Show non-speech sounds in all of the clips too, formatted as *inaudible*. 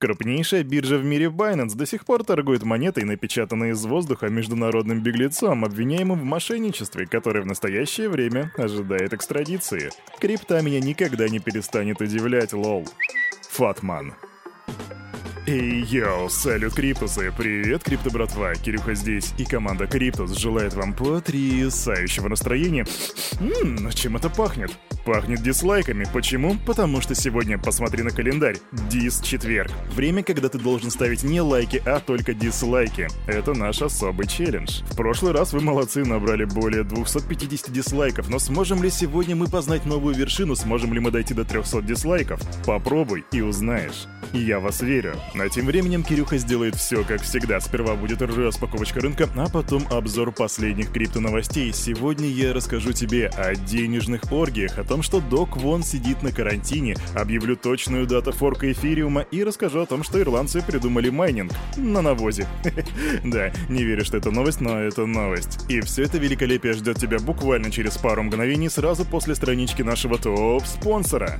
Крупнейшая биржа в мире Binance до сих пор торгует монетой, напечатанной из воздуха международным беглецом, обвиняемым в мошенничестве, который в настоящее время ожидает экстрадиции. Крипта меня никогда не перестанет удивлять, lol. Fatman. Эй, yo, салют, Криптусы! Привет, Крипто братва! Кирюха здесь, и команда Криптус желает вам потрясающего настроения. Ммм, чем это пахнет? Пахнет дизлайками. Почему? Потому что сегодня, посмотри на календарь, дис-четверг. Время, когда ты должен ставить не лайки, а только дизлайки. Это наш особый челлендж. В прошлый раз вы молодцы, набрали более 250 дизлайков, но сможем ли сегодня мы познать новую вершину, сможем ли мы дойти до 300 дизлайков? Попробуй и узнаешь. Я вас верю. А тем временем Кирюха сделает все как всегда. Сперва будет распаковочка рынка, а потом обзор последних криптоновостей. Сегодня я расскажу тебе о денежных оргиях, о том, что Док Вон сидит на карантине, объявлю точную дату форка эфириума и расскажу о том, что ирландцы придумали майнинг на навозе. *laughs* Да, не верю, что это новость, но это новость. И все это великолепие ждет тебя буквально через пару мгновений сразу после странички нашего топ-спонсора.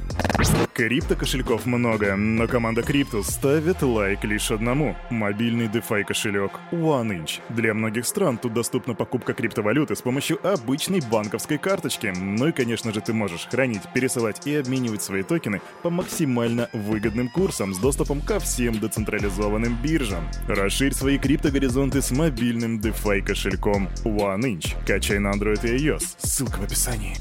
Крипто кошельков много, но команда Криптус ставит лайк лишь одному – мобильный DeFi кошелек OneInch. Для многих стран тут доступна покупка криптовалюты с помощью обычной банковской карточки. Ну и, конечно же, ты можешь хранить, пересылать и обменивать свои токены по максимально выгодным курсам с доступом ко всем децентрализованным биржам. Расширь свои криптогоризонты с мобильным DeFi кошельком OneInch. Качай на Android и iOS. Ссылка в описании.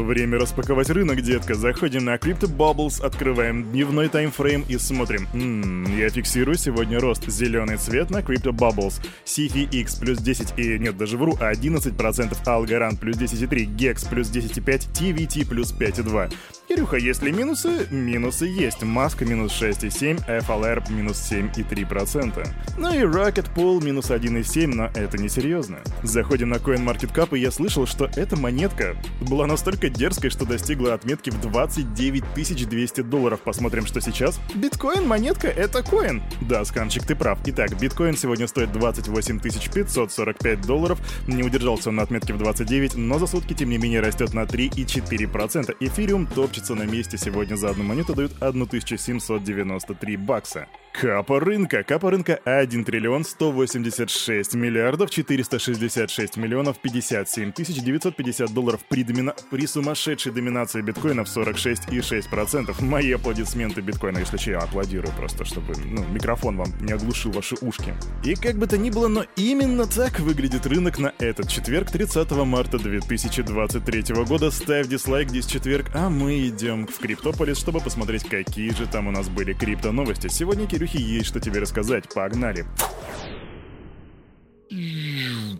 Время распаковать рынок, детка. Заходим на Crypto Bubbles, открываем дневной таймфрейм и смотрим. Ммм, я фиксирую сегодня рост. Зеленый цвет на Crypto Bubbles. CFX плюс 10 и... Нет, даже вру, 11%. Algorand плюс 10,3. Gex плюс 10,5. TVT плюс 5,2. Кирюха, есть ли минусы? Минусы есть. Маска минус 6,7, FLR минус 7,3%. Ну и Rocket Pool минус 1,7, но это не серьезно. Заходим на CoinMarketCap, и я слышал, что эта монетка была настолько дерзкой, что достигла отметки в 29 200 долларов. Посмотрим, что сейчас. Биткоин монетка — это коин. Да, сканчик, ты прав. Итак, биткоин сегодня стоит 28 545 долларов. Не удержался он на отметке в 29, но за сутки, тем не менее, растет на 3,4%. Эфириум топчется на месте. Сегодня за одну монету дают 1793 бакса. Капа рынка. Капа рынка 1 триллион 186 миллиардов 466 миллионов 57 тысяч 950 долларов при, домина... при сумасшедшей доминации биткоина в 46,6%. Мои аплодисменты биткоина, если че, я аплодирую просто, чтобы ну, микрофон вам не оглушил ваши ушки. И как бы то ни было, но именно так выглядит рынок на этот четверг, 30 марта 2023 года. Ставь дизлайк здесь четверг, а мы идем в Криптополис, чтобы посмотреть, какие же там у нас были крипто-новости. Сегодня, Кирюхи, есть что тебе рассказать. Погнали!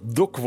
Док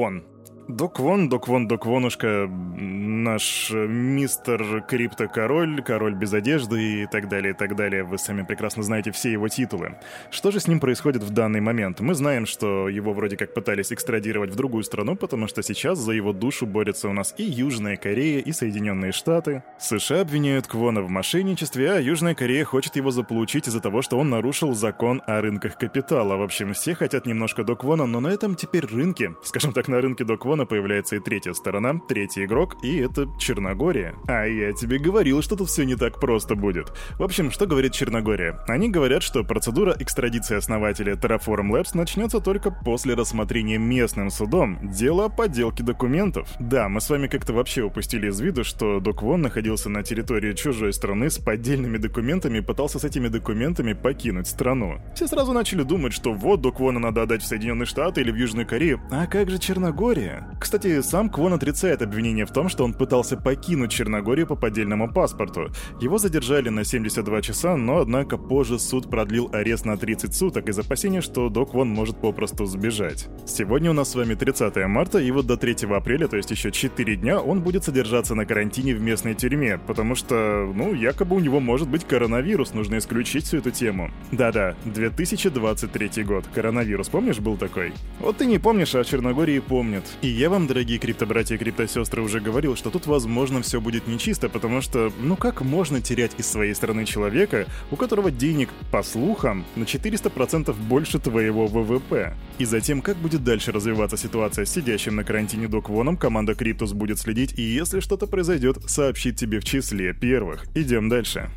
Док Вон, Док Вон, Док Вонушка, наш мистер Крипто-король, король без одежды и так далее, и так далее. Вы сами прекрасно знаете все его титулы. Что же с ним происходит в данный момент? Мы знаем, что его вроде как пытались экстрадировать в другую страну, потому что сейчас за его душу борются у нас и Южная Корея, и Соединенные Штаты. США обвиняют Квона в мошенничестве, а Южная Корея хочет его заполучить из-за того, что он нарушил закон о рынках капитала. В общем, все хотят немножко Док Вона, но на этом теперь рынке, скажем так, на рынке Док Вона появляется и третья сторона, третий игрок, и это Черногория. А я тебе говорил, что тут все не так просто будет. В общем, что говорит Черногория? Они говорят, что процедура экстрадиции основателя Terraform Labs начнется только после рассмотрения местным судом дела о подделке документов. Да, мы с вами как-то вообще упустили из виду, что Док Вон находился на территории чужой страны с поддельными документами и пытался с этими документами покинуть страну. Все сразу начали думать, что вот Док Вона надо отдать в Соединенные Штаты или в Южную Корею. А как же Черногория? Кстати, сам Квон отрицает обвинение в том, что он пытался покинуть Черногорию по поддельному паспорту. Его задержали на 72 часа, но однако позже суд продлил арест на 30 суток из опасения, что Док Вон может попросту сбежать. Сегодня у нас с вами 30 марта, и вот до 3 апреля, то есть еще 4 дня, он будет содержаться на карантине в местной тюрьме, потому что, ну, якобы у него может быть коронавирус, нужно исключить всю эту тему. Да-да, 2023 год. Коронавирус, помнишь, был такой? Вот ты не помнишь, а Черногории помнят. И я вам, дорогие криптобратья и криптосестры, уже говорил, что тут, возможно, все будет нечисто, потому что, ну как можно терять из своей страны человека, у которого денег, по слухам, на 400% больше твоего ВВП? И затем, как будет дальше развиваться ситуация с сидящим на карантине Доквоном, команда Криптус будет следить, и если что-то произойдет, сообщит тебе в числе первых. Идем дальше.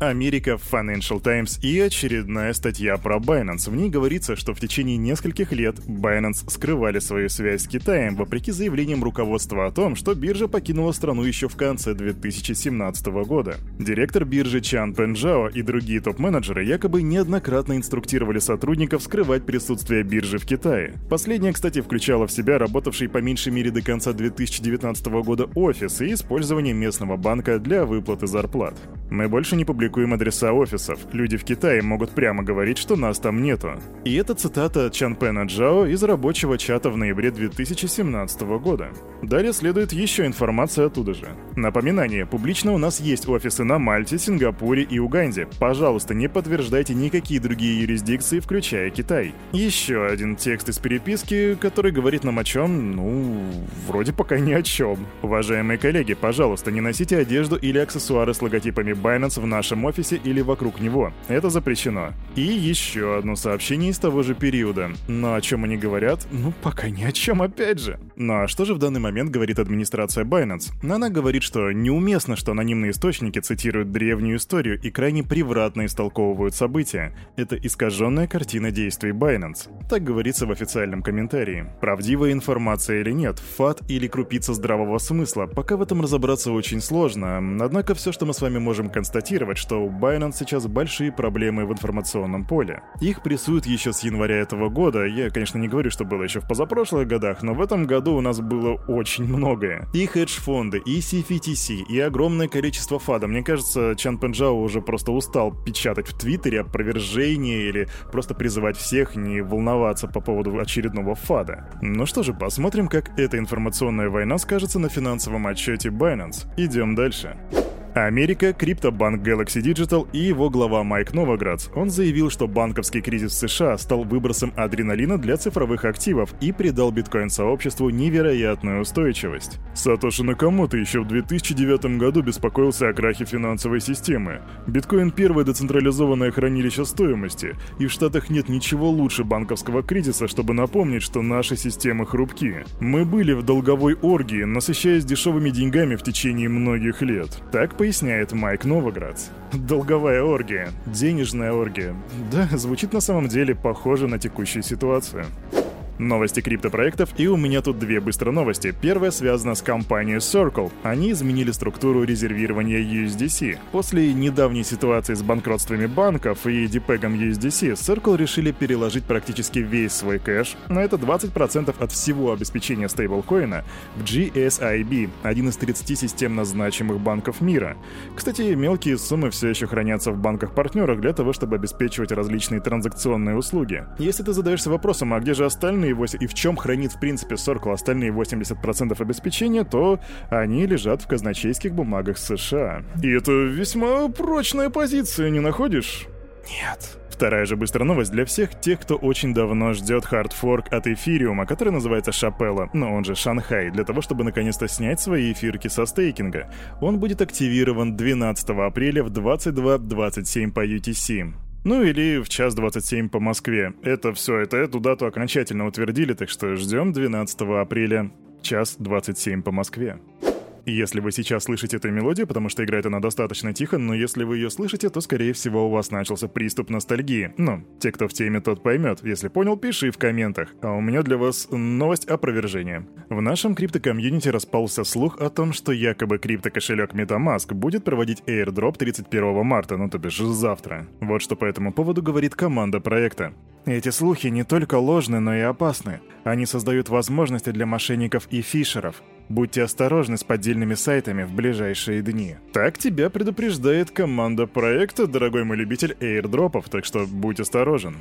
Америка, Financial Times и очередная статья про Binance. В ней говорится, что в течение нескольких лет Binance скрывали свою связь с Китаем, вопреки заявлениям руководства о том, что биржа покинула страну еще в конце 2017 года. Директор биржи Чан Пенджао и другие топ-менеджеры якобы неоднократно инструктировали сотрудников скрывать присутствие биржи в Китае. Последняя, кстати, включала в себя работавший по меньшей мере до конца 2019 года офис и использование местного банка для выплаты зарплат. Мы больше не публикуем адреса офисов. Люди в Китае могут прямо говорить, что нас там нету. И это цитата Чан Пена Джао из рабочего чата в ноябре 2017 года. Далее следует еще информация оттуда же. Напоминание, публично у нас есть офисы на Мальте, Сингапуре и Уганде. Пожалуйста, не подтверждайте никакие другие юрисдикции, включая Китай. Еще один текст из переписки, который говорит нам о чем, ну, вроде пока ни о чем. Уважаемые коллеги, пожалуйста, не носите одежду или аксессуары с логотипами Binance в нашем офисе или вокруг него. Это запрещено. И еще одно сообщение из того же периода. Но о чем они говорят? Ну, пока ни о чем опять же. Ну а что же в данный момент говорит администрация Binance? Она говорит, что неуместно, что анонимные источники цитируют древнюю историю и крайне превратно истолковывают события. Это искаженная картина действий Binance. Так говорится в официальном комментарии. Правдивая информация или нет, фат или крупица здравого смысла, пока в этом разобраться очень сложно. Однако все, что мы с вами можем констатировать, что у Binance сейчас большие проблемы в информационном поле. Их прессуют еще с января этого года. Я, конечно, не говорю, что было еще в позапрошлых годах, но в этом году у нас было очень многое. И хедж-фонды, и CFTC, и огромное количество фада. Мне кажется, Чан Пенджао уже просто устал печатать в Твиттере опровержение или просто призывать всех не волноваться по поводу очередного фада. Ну что же, посмотрим, как эта информационная война скажется на финансовом отчете Binance. Идем дальше. Америка, криптобанк Galaxy Digital и его глава Майк Новоградс. Он заявил, что банковский кризис в США стал выбросом адреналина для цифровых активов и придал биткоин-сообществу невероятную устойчивость. Сатоши Накамото еще в 2009 году беспокоился о крахе финансовой системы. Биткоин — первое децентрализованное хранилище стоимости, и в Штатах нет ничего лучше банковского кризиса, чтобы напомнить, что наши системы хрупки. Мы были в долговой оргии, насыщаясь дешевыми деньгами в течение многих лет. Так поясняет Майк Новоградс. Долговая оргия, денежная оргия. Да, звучит на самом деле похоже на текущую ситуацию. Новости криптопроектов, и у меня тут две быстрые новости. Первая связана с компанией Circle. Они изменили структуру резервирования USDC. После недавней ситуации с банкротствами банков и депегом USDC, Circle решили переложить практически весь свой кэш, на это 20% от всего обеспечения стейблкоина, в GSIB, один из 30 системно значимых банков мира. Кстати, мелкие суммы все еще хранятся в банках-партнерах для того, чтобы обеспечивать различные транзакционные услуги. Если ты задаешься вопросом, а где же остальные остальные 8, и в чем хранит в принципе Circle остальные 80% обеспечения, то они лежат в казначейских бумагах США. И это весьма прочная позиция, не находишь? Нет. Вторая же быстрая новость для всех тех, кто очень давно ждет хардфорк от эфириума, который называется Шапелла, но он же Шанхай, для того, чтобы наконец-то снять свои эфирки со стейкинга. Он будет активирован 12 апреля в 22.27 по UTC. Ну или в час 27 по Москве. Это все, это эту дату окончательно утвердили, так что ждем 12 апреля, час 27 по Москве. Если вы сейчас слышите эту мелодию, потому что играет она достаточно тихо, но если вы ее слышите, то, скорее всего, у вас начался приступ ностальгии. Ну, те, кто в теме, тот поймет. Если понял, пиши в комментах. А у меня для вас новость опровержения. В нашем криптокомьюнити распался слух о том, что якобы криптокошелек MetaMask будет проводить airdrop 31 марта, ну то бишь завтра. Вот что по этому поводу говорит команда проекта. Эти слухи не только ложны, но и опасны. Они создают возможности для мошенников и фишеров. Будьте осторожны с поддельными сайтами в ближайшие дни. Так тебя предупреждает команда проекта, дорогой мой любитель эйрдропов, так что будь осторожен.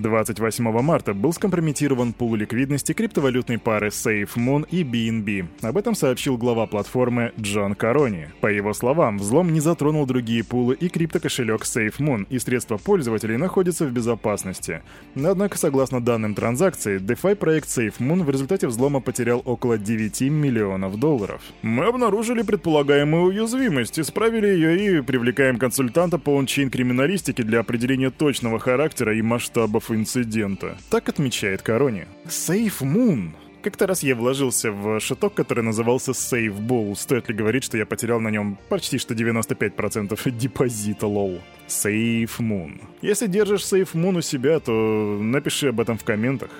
28 марта был скомпрометирован пул ликвидности криптовалютной пары SafeMoon и BNB. Об этом сообщил глава платформы Джон Карони. По его словам, взлом не затронул другие пулы и криптокошелек SafeMoon, и средства пользователей находятся в безопасности. Однако, согласно данным транзакции, DeFi проект SafeMoon в результате взлома потерял около 9 миллионов долларов. Мы обнаружили предполагаемую уязвимость, исправили ее и привлекаем консультанта по ончейн криминалистике для определения точного характера и масштабов инцидента. Так отмечает Корони. Safe Moon Как-то раз я вложился в шиток, который назывался Save Bull. Стоит ли говорить, что я потерял на нем почти что 95% депозита, лол. SafeMoon. Если держишь SafeMoon у себя, то напиши об этом в комментах.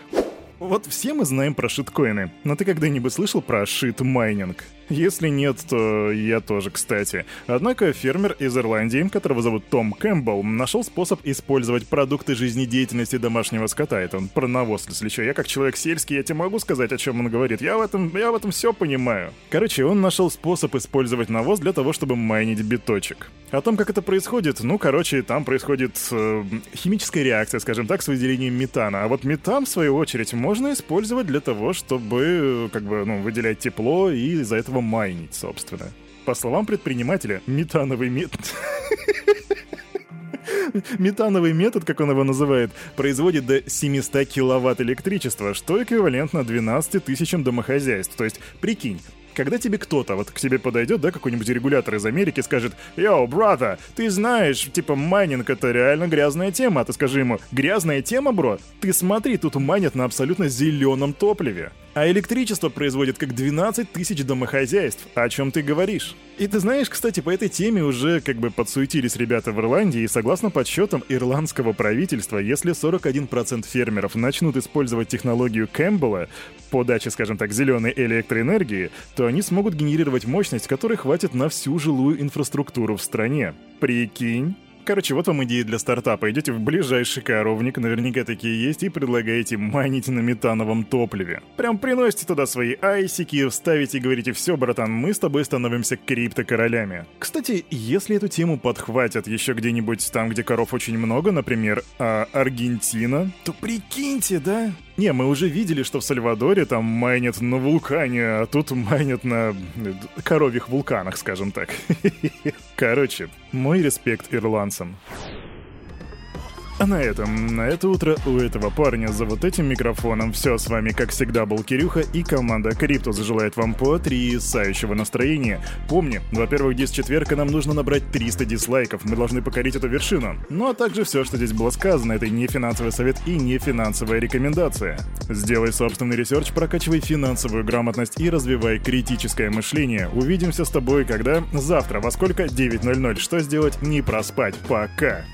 Вот все мы знаем про шиткоины, но ты когда-нибудь слышал про shit-mining? Если нет, то я тоже, кстати. Однако фермер из Ирландии, которого зовут Том Кэмпбелл, нашел способ использовать продукты жизнедеятельности домашнего скота. Это он про навоз, если что. Я как человек сельский, я тебе могу сказать, о чем он говорит. Я в этом, я в этом все понимаю. Короче, он нашел способ использовать навоз для того, чтобы майнить биточек. О том, как это происходит, ну, короче, там происходит э, химическая реакция, скажем так, с выделением метана. А вот метан, в свою очередь, можно использовать для того, чтобы, как бы, ну, выделять тепло и из-за этого майнить, собственно. По словам предпринимателя, метановый метод... *laughs* Метановый метод, как он его называет, производит до 700 киловатт электричества, что эквивалентно 12 тысячам домохозяйств. То есть, прикинь, когда тебе кто-то вот к тебе подойдет, да, какой-нибудь регулятор из Америки, скажет, «Yo, brotha, ты знаешь, типа, майнинг — это реально грязная тема», а ты скажи ему, «Грязная тема, бро? Ты смотри, тут майнят на абсолютно зеленом топливе». А электричество производит как 12 тысяч домохозяйств. О чем ты говоришь? И ты знаешь, кстати, по этой теме уже как бы подсуетились ребята в Ирландии, и согласно подсчетам ирландского правительства, если 41% фермеров начнут использовать технологию Кэмпбелла по даче, скажем так, зеленой электроэнергии, то они смогут генерировать мощность, которой хватит на всю жилую инфраструктуру в стране. Прикинь? Короче, вот вам идея для стартапа. Идете в ближайший коровник, наверняка такие есть, и предлагаете майнить на метановом топливе. Прям приносите туда свои айсики, вставите и говорите, все, братан, мы с тобой становимся криптокоролями. Кстати, если эту тему подхватят еще где-нибудь там, где коров очень много, например, а Аргентина, то прикиньте, да? Не, мы уже видели, что в Сальвадоре там майнят на вулкане, а тут майнят на э, коровьих вулканах, скажем так. *laughs* Короче, мой респект ирландцам. А на этом, на это утро у этого парня за вот этим микрофоном все с вами, как всегда, был Кирюха и команда Криптус желает вам потрясающего настроения. Помни, во-первых, здесь четверка нам нужно набрать 300 дизлайков, мы должны покорить эту вершину. Ну а также все, что здесь было сказано, это не финансовый совет и не финансовая рекомендация. Сделай собственный research, прокачивай финансовую грамотность и развивай критическое мышление. Увидимся с тобой, когда? Завтра, во сколько? 9.00. Что сделать? Не проспать. Пока.